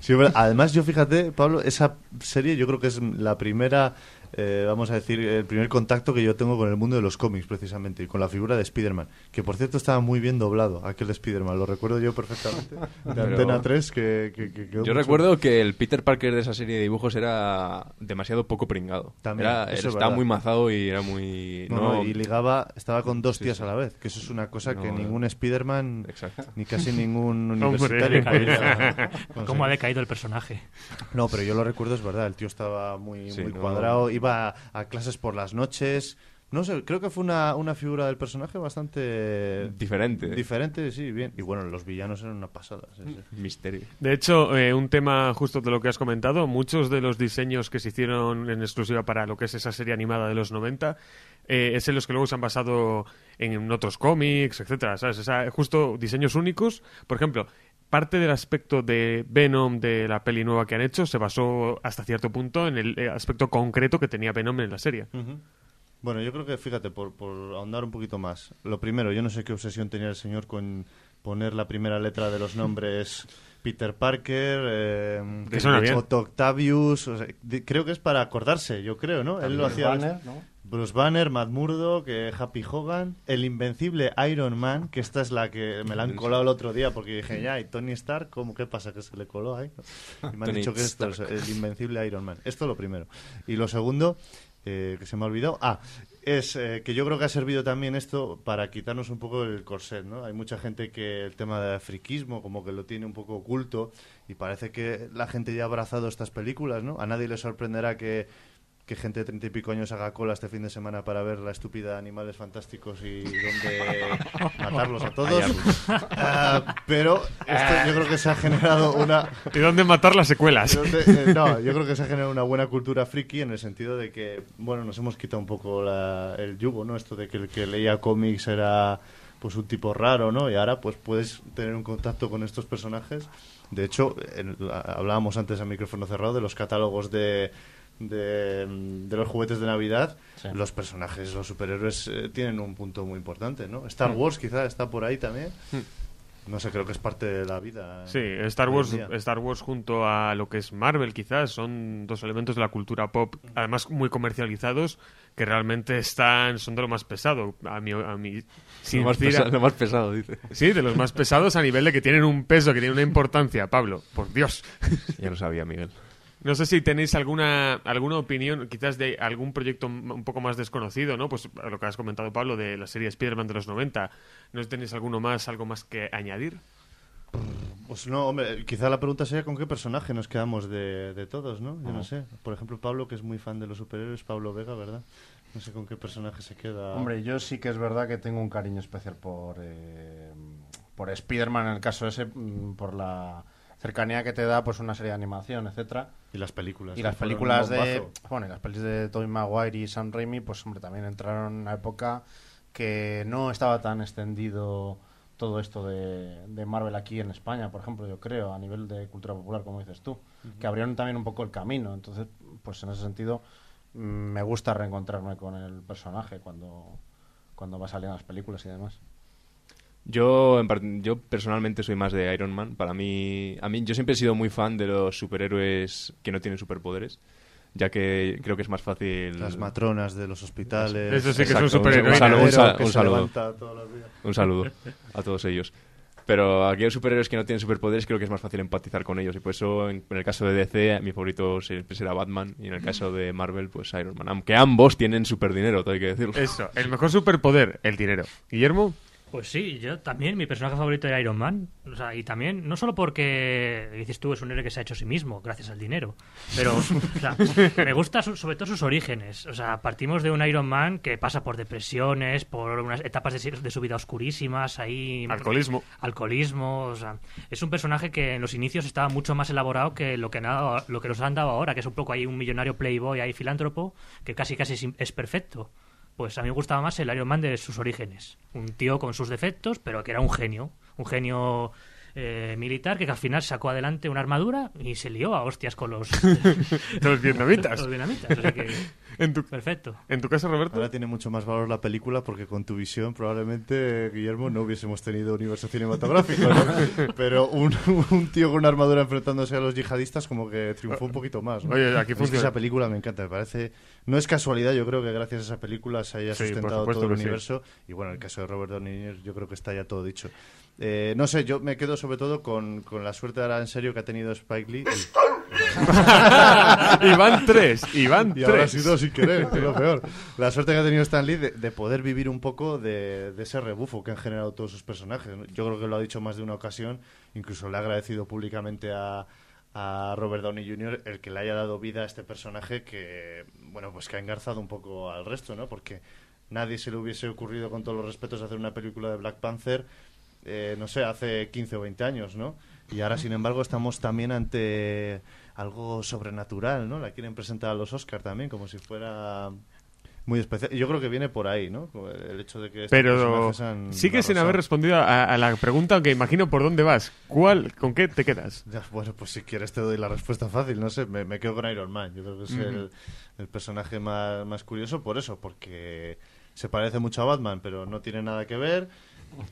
Sí, además, yo fíjate, Pablo, esa serie yo creo que es la primera, eh, vamos a decir, el primer contacto que yo tengo con el mundo de los cómics, precisamente, y con la figura de Spider-Man, que por cierto estaba muy bien doblado, aquel Spider-Man, lo recuerdo yo perfectamente, de Pero- Antena 3, que, que- que quedó Yo mucho- recuerdo que el Peter Parker de esa serie de dibujos era demasiado poco pringado. También, Era- estaba verdad. muy mazado y era muy... No, no, y ligaba, estaba con dos Sí, tías sí. a la vez, que eso es una cosa que No, ningún Spider-Man, Exacto. ni casi ningún (laughs) Hombre. universitario (laughs) ¿Cómo ha decaído el personaje? No, pero yo lo recuerdo, es verdad. El tío estaba muy, Sí, muy no. cuadrado, iba a, a clases por las noches. No sé, creo que fue una, una figura del personaje bastante Diferente. Diferente, sí, bien. Y bueno, los villanos eran una pasada. sí, sí. Misterio. De hecho, eh, un tema justo de lo que has comentado, muchos de los diseños que se hicieron en exclusiva para lo que es esa serie animada de los 90 eh, es en los que luego se han basado en otros cómics, etcétera, ¿sabes? O sea, justo diseños únicos. Por ejemplo, parte del aspecto de Venom de la peli nueva que han hecho se basó hasta cierto punto en el eh, aspecto concreto que tenía Venom en la serie. Bueno, yo creo que, fíjate, por, por ahondar un poquito más. Lo primero, yo no sé qué obsesión tenía el señor con poner la primera letra de los nombres (laughs) Peter Parker, eh. Otto Octavius. o sea, di- creo que es para acordarse, yo creo, ¿no? Él lo hacía. Banner, ¿no? Bruce Banner, Matt Murdock, eh, Happy Hogan, el invencible Iron Man, que esta es la que me la han colado el otro día porque dije, ya, ¿y Tony Stark? ¿Cómo? ¿Qué pasa? ¿Que se le coló ahí? (laughs) Y me han dicho que esto es el invencible Iron Man. Esto lo primero. Y lo segundo, eh, que se me ha olvidado, ah, es eh, que yo creo que ha servido también esto para quitarnos un poco el corset, ¿no? Hay mucha gente que el tema del friquismo como que lo tiene un poco oculto y parece que la gente ya ha abrazado estas películas, ¿no? A nadie le sorprenderá que que gente de treinta y pico años haga cola este fin de semana para ver la estúpida Animales Fantásticos y donde (laughs) matarlos a todos. Ah, pero esto yo creo que se ha generado una... ¿Y dónde matar las secuelas? Donde- eh, no, yo creo que se ha generado una buena cultura friki en el sentido de que, bueno, nos hemos quitado un poco la- el yugo, ¿no? Esto de que el que leía cómics era pues un tipo raro, ¿no? Y ahora pues puedes tener un contacto con estos personajes. De hecho, en- hablábamos antes a micrófono cerrado de los catálogos de, de, mm, de los juguetes de Navidad. Sí. Los personajes, los superhéroes eh, tienen un punto muy importante, ¿no? Star Wars quizá está por ahí también. No sé, creo que es parte de la vida. Sí, Star Wars. Star Wars junto a lo que es Marvel quizás son dos elementos de la cultura pop, además muy comercializados, que realmente están son de lo más pesado. A mi, a mi (laughs) Lo más, sincera- pesa- lo más pesado, dice. Sí, de los más pesados a nivel de que tienen un peso, que tienen una importancia, Pablo. Por Dios. Ya lo sabía, Miguel. No sé si tenéis alguna alguna opinión, quizás de algún proyecto un poco más desconocido, ¿no? Pues lo que has comentado, Pablo, de la serie Spider-Man de los 90. ¿No tenéis alguno más, algo más que añadir? Pues no, hombre, quizá la pregunta sería con qué personaje nos quedamos de, de todos, ¿no? Yo no sé. Por ejemplo, Pablo, que es muy fan de los superhéroes, Pablo Vega, ¿verdad? No sé con qué personaje se queda. Hombre, yo sí que es verdad que tengo un cariño especial por, eh, por Spider-Man en el caso ese, mm, por la cercanía que te da pues una serie de animación, etcétera. Y las películas. Y las películas de bueno, y las pelis de Tobey Maguire y Sam Raimi, pues hombre, también entraron en una época que no estaba tan extendido todo esto de, de Marvel aquí en España, por ejemplo, yo creo, a nivel de cultura popular, como dices tú, que abrieron también un poco el camino. Entonces, pues en ese sentido, mm, me gusta reencontrarme con el personaje cuando, cuando va saliendo las películas y demás. Yo, en yo personalmente soy más de Iron Man. Para mí, a mí, yo siempre he sido muy fan de los superhéroes que no tienen superpoderes, ya que creo que es más fácil. Las matronas de los hospitales. Eso sí que Exacto, son un- saludo, un, saludo. levanta todos los días. Un saludo a todos ellos. Pero hay superhéroes que no tienen superpoderes, creo que es más fácil empatizar con ellos. Y por eso, en, en el caso de DC, mi favorito siempre será Batman. Y en el caso de Marvel, pues Iron Man. Aunque ambos tienen superdinero, todo hay que decirlo. Eso, el mejor superpoder, el dinero. Guillermo, Pues sí, yo también, mi personaje favorito era Iron Man. O sea, y también, no solo porque, dices tú, es un héroe que se ha hecho a sí mismo, gracias al dinero. Pero, o sea, me gusta su- sobre todo sus orígenes. O sea, partimos de un Iron Man que pasa por depresiones, por unas etapas de, su vida oscurísimas, ahí... Alcoholismo. Alcoholismo, o sea, es un personaje que en los inicios estaba mucho más elaborado que lo que, nada, lo que nos han dado ahora, que es un poco ahí un millonario playboy, ahí filántropo, que casi casi es, es perfecto. Pues a mí me gustaba más el Iron Man de sus orígenes. Un tío con sus defectos, pero que era un genio. Un genio eh, militar que, al final sacó adelante una armadura y se lió a hostias con los, (laughs) los vietnamitas. los vietnamitas. O sea que, (laughs) En tu, perfecto. en tu caso, Roberto. Ahora tiene mucho más valor la película porque con tu visión probablemente, Guillermo, no hubiésemos tenido universo cinematográfico, ¿no? (laughs) Pero un, un tío con una armadura enfrentándose a los yihadistas como que triunfó un poquito más, ¿no? Oye, aquí Es que esa película me encanta, me parece... No es casualidad, yo creo que gracias a esa película se haya Sí, sustentado todo el sí. universo. Y bueno, en el caso de Robert Downey Jr. yo creo que está ya todo dicho. Eh, no sé, yo me quedo sobre todo con, con la suerte ahora en serio que ha tenido Spike Lee. (laughs) Iván 3, Iván Y ahora ha 3. sido sin querer, que es lo peor. La suerte que ha tenido Stan Lee de, de poder vivir un poco de, de ese rebufo que han generado todos sus personajes. Yo creo que lo ha dicho más de una ocasión, incluso le ha agradecido públicamente a, a Robert Downey Jr. el que le haya dado vida a este personaje que, bueno, pues que ha engarzado un poco al resto, ¿no? Porque nadie se le hubiese ocurrido, con todos los respetos, hacer una película de Black Panther, eh, no sé, hace 15 o 20 años, ¿no? Y ahora, sin embargo, estamos también ante algo sobrenatural, ¿no? La quieren presentar a los Oscar también, como si fuera muy especial. Yo creo que viene por ahí, ¿no? El hecho de que Pero sigue sin haber respondido a, a la pregunta, aunque imagino por dónde vas. ¿Cuál, ¿Con qué te quedas? Ya, bueno, pues si quieres te doy la respuesta fácil, no sé, me, me quedo con Iron Man. Yo creo que es el, el personaje más, más curioso por eso, porque se parece mucho a Batman, pero no tiene nada que ver.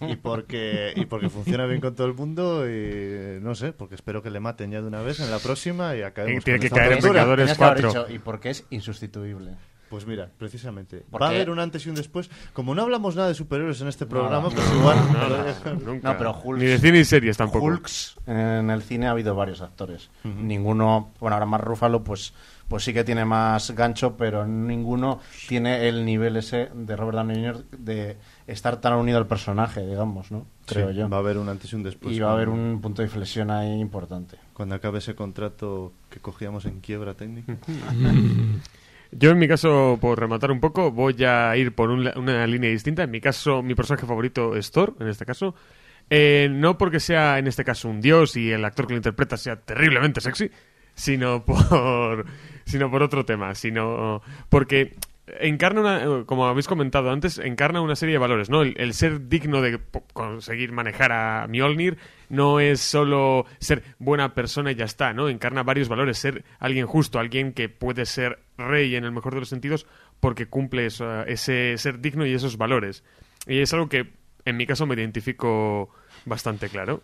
Y porque, y porque funciona bien con todo el mundo y no sé, porque espero que le maten ya de una vez en la próxima y acabemos Y tiene con que caer en. Vengadores Tenías que haber 4. dicho, y porque es insustituible. Pues mira, precisamente. ¿Por Va a haber un antes y un después. Como no hablamos nada de superhéroes en este programa, No, pues no, igual... No, no, nunca. No, pero Hulk- Ni de cine ni series tampoco. Hulks en el cine ha habido varios actores. Ninguno, bueno, ahora más Rúfalo, pues, pues sí que tiene más gancho, pero ninguno tiene el nivel ese de Robert Downey Jr. de estar tan unido al personaje, digamos, ¿no? Creo Sí, yo. Va a haber un antes y un después. y va a haber un punto de inflexión ahí importante. Cuando acabe ese contrato que cogíamos en quiebra técnica. (laughs) Yo, en mi caso, por rematar un poco, voy a ir por un una línea distinta. En mi caso, mi personaje favorito es Thor, en este caso. Eh, no porque sea, en este caso, un dios y el actor que lo interpreta sea terriblemente sexy, sino (laughs) por, sino por otro tema, sino porque encarna una, como habéis comentado antes, encarna una serie de valores, ¿no? El, ser digno de conseguir manejar a Mjolnir no es solo ser buena persona y ya está, ¿no? Encarna varios valores, ser alguien justo, alguien que puede ser rey en el mejor de los sentidos porque cumple ese ser digno y esos valores. Y es algo que en mi caso me identifico bastante claro.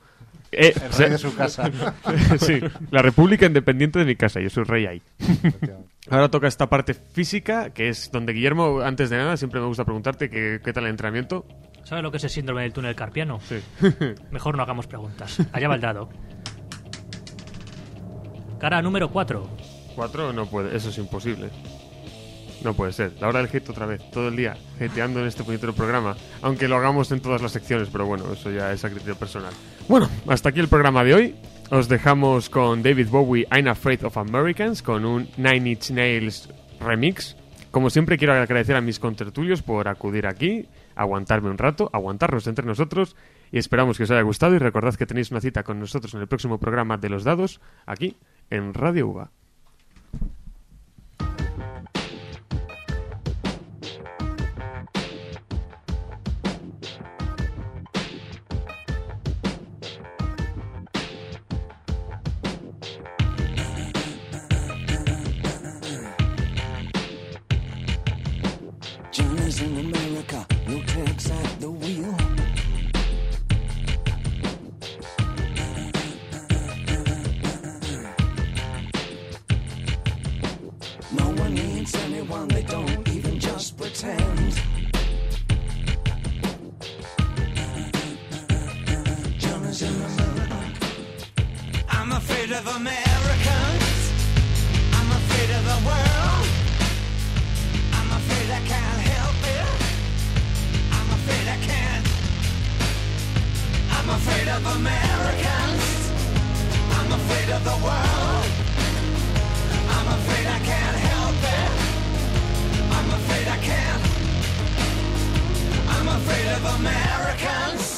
Eh, El o sea- rey de su casa. (laughs) sí, la república independiente de mi casa, yo soy rey ahí. Ahora toca esta parte física, que es donde Guillermo, antes de nada, siempre me gusta preguntarte qué, qué tal el entrenamiento. ¿Sabes lo que es el síndrome del túnel carpiano? Sí. (laughs) Mejor no hagamos preguntas. Allá va el dado. Cara número 4. Cuatro no puede, eso es imposible. No puede ser. La hora del hate otra vez, todo el día, hateando en este puñetero programa. Aunque lo hagamos en todas las secciones, pero bueno, eso ya es a criterio personal. Bueno, hasta aquí el programa de hoy. Os dejamos con David Bowie, I'm Afraid of Americans, con un Nine Inch Nails remix. Como siempre, quiero agradecer a mis contertulios por acudir aquí, aguantarme un rato, aguantarnos entre nosotros. Y esperamos que os haya gustado. Y recordad que tenéis una cita con nosotros en el próximo programa de los dados, aquí en Radio UVA. of Americans. I'm afraid of the world. I'm afraid I can't help it. I'm afraid I can't. I'm afraid of Americans.